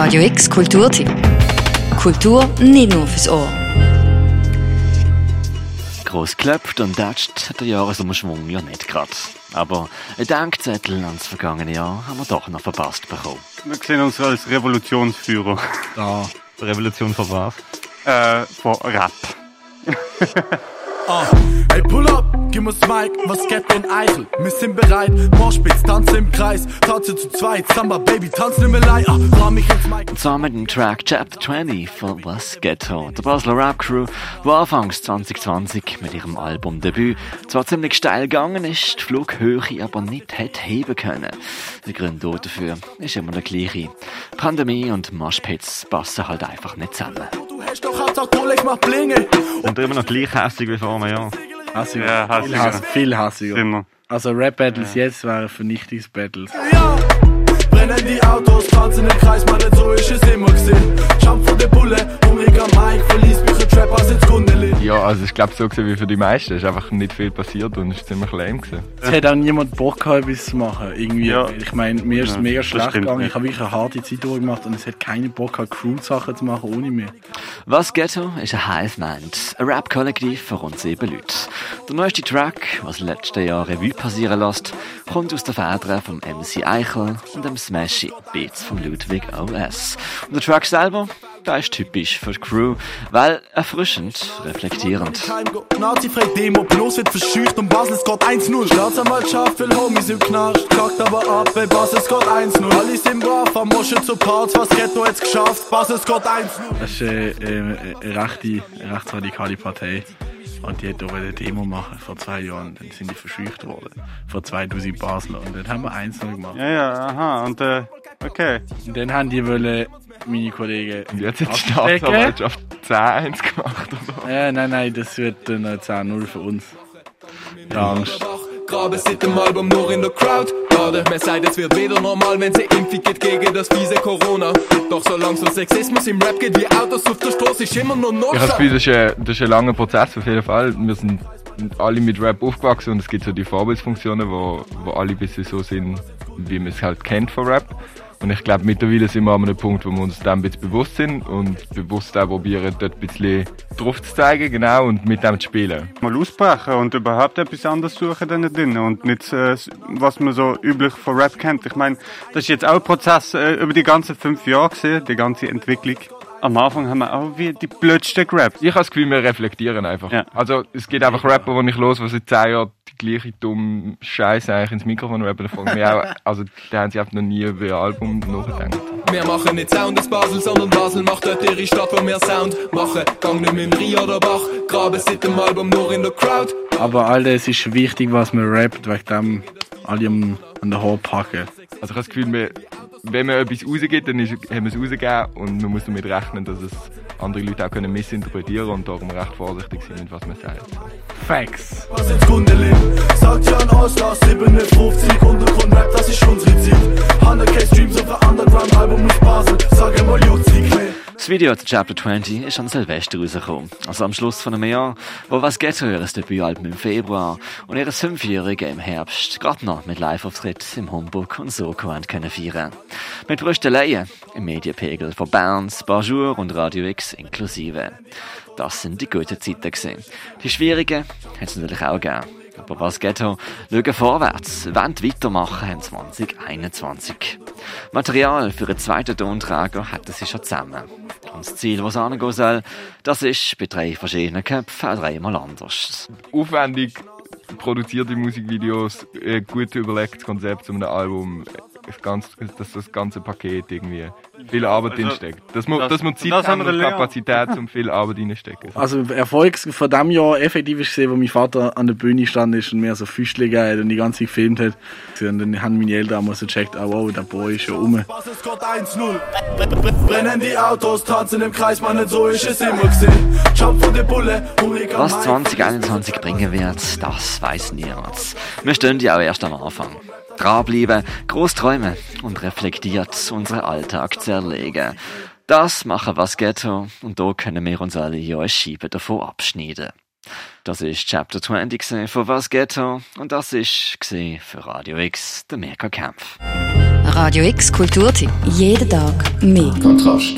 Radio X Kulturtipp. Kultur nicht nur fürs Ohr. Gross geklopft und datscht hat der Jahresumschwung ja nicht gerade. Aber ein Dankzettel ans vergangene Jahr haben wir doch noch verpasst bekommen. Wir sehen uns als Revolutionsführer. Ja, Revolution von was? Äh, von Rap. Ah, Hey, pull up, gib uns Mike, was geht denn Eichel? Wir sind bereit, Moshpits, tanzen im Kreis, tanzen zu zweit, Samba, Baby, mehr leid, ah, rahm mich ins Mike. Und zwar mit dem Track Chapter 20 von Was Ghetto, der Basler Rap Crew, wo anfangs 2020 mit ihrem Albumdebüt zwar ziemlich steil gegangen ist, die Flughöhe aber nicht hätte heben können. Der Grund dafür ist immer der gleiche. Pandemie und Moshpits passen halt einfach nicht zusammen. Du hast doch Hauptsache Kohle, ich mach Blinge. Sind immer noch gleich hässlich wie vor einem Jahr. Hassiger. Ja, viel, hassiger. hass, viel hassiger. Wir. Also Rap-Battles jetzt wären Vernichtungsbattles. Ja, brennen die Autos, tanzen im Kreis, man, nicht so ist es immer gesehen. Jump von der Bulle, hungriger Mike, verlies mich ein Trap aus ins Kundelin. Ja, also ich glaube so gewesen wie für die meisten. Es ist einfach nicht viel passiert und es ist ziemlich lame gewesen. Es hat auch niemand Bock gehabt, etwas zu machen. Irgendwie. Ja. Ich meine, mir ist es Ja, mega schlecht gegangen. Ich habe wirklich eine harte Zeit durchgemacht und es hat keinen Bock gehabt, Crew-Sachen zu machen ohne mich. Was Ghetto ist ein Hive-Mind, ein Rap-Kollektiv von rund sieben Leuten. Der neueste Track, was letzte Jahr Revue passieren lässt, kommt aus der Feder vom MC Eichel und dem Smashy Beats von Ludwig OS. Und der Track selber, der ist typisch für die Crew, weil erfrischend, reflektierend. Nazi-frei Demo, bloß wird verschücht und Basel es geht 1-0. Staatsanwaltschaft will Homies im Knast, kackt aber ab, bei Basel es geht 1-0. Alle sind brav, am Moschen zu Parts, was Ghetto jetzt geschafft, Basel es geht 1-0. Das ist äh, äh, eine, rechte, rechtsradikale Partei. Und die hat auch eine Demo machen vor zwei Jahren. Dann sind die verscheucht worden. Vor 2000 Basler. Und dann haben wir eins noch gemacht. Ja, ja, aha, und äh, okay. Und dann haben die wollen, meine Kollegen. Und jetzt hat die. Staatsanwaltschaft 10-1 gemacht. Oder? Ja, nein, nein, das wird dann ein 10-0 für uns. Angst. Grabe sieht im Album nur in der Crowd. Gerade, mir sagt, es wird wieder normal, wenn sie impfig geht gegen das fiese Corona. Doch solange so Sexismus im Rap geht wie Autos auf der Straße, ist immer noch Ich habe das. Gefühl, das ist, ein, das ist ein langer Prozess auf jeden Fall. Wir sind alle mit Rap aufgewachsen und es gibt so die Vorbildsfunktionen, wo, wo alle ein bisschen so sind, wie man es halt kennt von Rap. Und ich glaube, mittlerweile sind wir an einem Punkt, wo wir uns dem ein bisschen bewusst sind und bewusst auch probieren, dort ein bisschen drauf zu zeigen, genau, und mit dem zu spielen. Mal ausbrechen und überhaupt etwas anderes suchen dann drin und nicht, äh, was man so üblich von Rap kennt. Ich meine, das ist jetzt auch ein Prozess äh, über die ganzen fünf Jahre gesehen, die ganze Entwicklung. Am Anfang haben wir auch wie die blödsten gerappt. Ich habe das Gefühl, wir reflektieren einfach. Ja. Also es gibt einfach Rapper, die ich los, die seit 10 Jahren die gleiche dumme Scheiße eigentlich ins Mikrofon rappen. Da fragen mich auch, also da haben sie einfach noch nie über ein Album nachgedacht. Wir machen nicht Sound aus Basel, sondern Basel macht dort ihre Stadt, wo wir Sound machen. Gang nicht mit dem Rio oder Bach, Grabe sieht im Album nur in der Crowd. Aber Alter, es ist wichtig, was man rappt, wegen dem alle an der Haare packen. Also ich habe das Gefühl, wir, wenn man etwas rausgibt, dann ist, haben wir es rausgegeben und man muss damit rechnen, dass es andere Leute auch können missinterpretieren und darum recht vorsichtig sind, mit was man sagt. Facts. Was ins Kundelin, sagt Jan Osler, 57, Untergrund-Rap, das ist unsere Zeit. Das Video zu Chapter 20 ist an Silvester rausgekommen. Also am Schluss von einem Jahr, wo was Ghetto ihr Debütalbum im Februar und ihre Fünfjährige im Herbst gerade noch mit Live-Auftritt im Humbug und Soko können feiern. Mit Brüsteleien im Medienpegel von Bounce, Bonjour und Radio X inklusive. Das sind die guten Zeiten gewesen. Die schwierigen hat es natürlich auch gegeben. Aber was Ghetto schauen vorwärts, wollen weitermachen haben 2021. Material für einen zweiten Tonträger hätten sie schon zusammen. Das Ziel, es angehen soll, das ist bei drei verschiedenen Köpfen dreimal anders. Aufwendig produzierte Musikvideos, äh, gut überlegtes Konzept zu einem Album, das, ganze, das, das ganze Paket irgendwie. Viel Arbeit Also, drinsteckt. Dass wir, das- dass wir Zeit das haben und. Kapazität, um viel Arbeit reinstecken. Also Erfolg von diesem Jahr effektiv ist gesehen, wo mein Vater an der Bühne stand ist und mir so Füßchen gegeben hat und die ganze Zeit gefilmt hat. Und dann haben meine Eltern mal so gecheckt, oh wow, der Boy ist schon um. Was es geht 1-0. Brennen die Autos, tanzen im Kreis, man, so ist es immer gesehen. Was Mike, 2021 bringen wird, das weiß niemand. Wir stehen ja auch erst am Anfang. Dranbleiben, groß träumen und reflektiert unseren Alltag zu erlegen. Das machen was Ghetto und da können wir uns alle ja eine Scheibe davon abschneiden. Das ist Chapter 20 gewesen von was Ghetto und das ist für Radio X der Mega Kampf. Radio X Kulturtipp. Jeden Tag mehr. Kontrast.